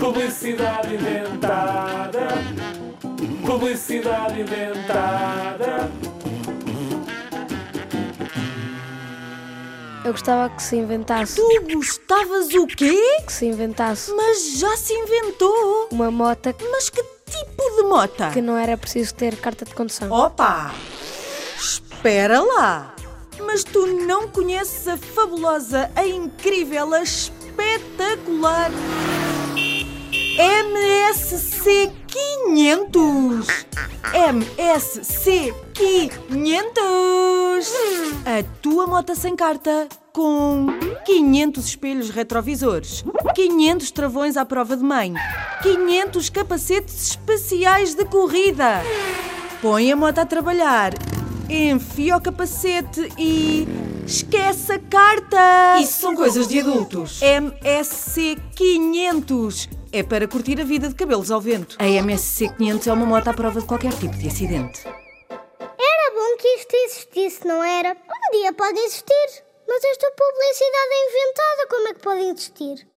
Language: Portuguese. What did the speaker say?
Publicidade inventada. Publicidade inventada. Eu gostava que se inventasse. Tu gostavas o quê? Que se inventasse Mas já se inventou. uma mota Mas que tipo de mota? que não era preciso ter carta de condução. Opa! Espera lá! Mas tu não conheces a fabulosa, a incrível, a espetacular MSC 500! MSC 500! A tua moto sem carta com 500 espelhos retrovisores, 500 travões à prova de mãe, 500 capacetes especiais de corrida. Põe a moto a trabalhar, enfia o capacete e. Esquece a carta! Isso são coisas de adultos. MSC 500 é para curtir a vida de cabelos ao vento. A MSC 500 é uma moto à prova de qualquer tipo de acidente. Era bom que isto existisse, não era? Um dia pode existir. Mas esta publicidade é inventada, como é que pode existir?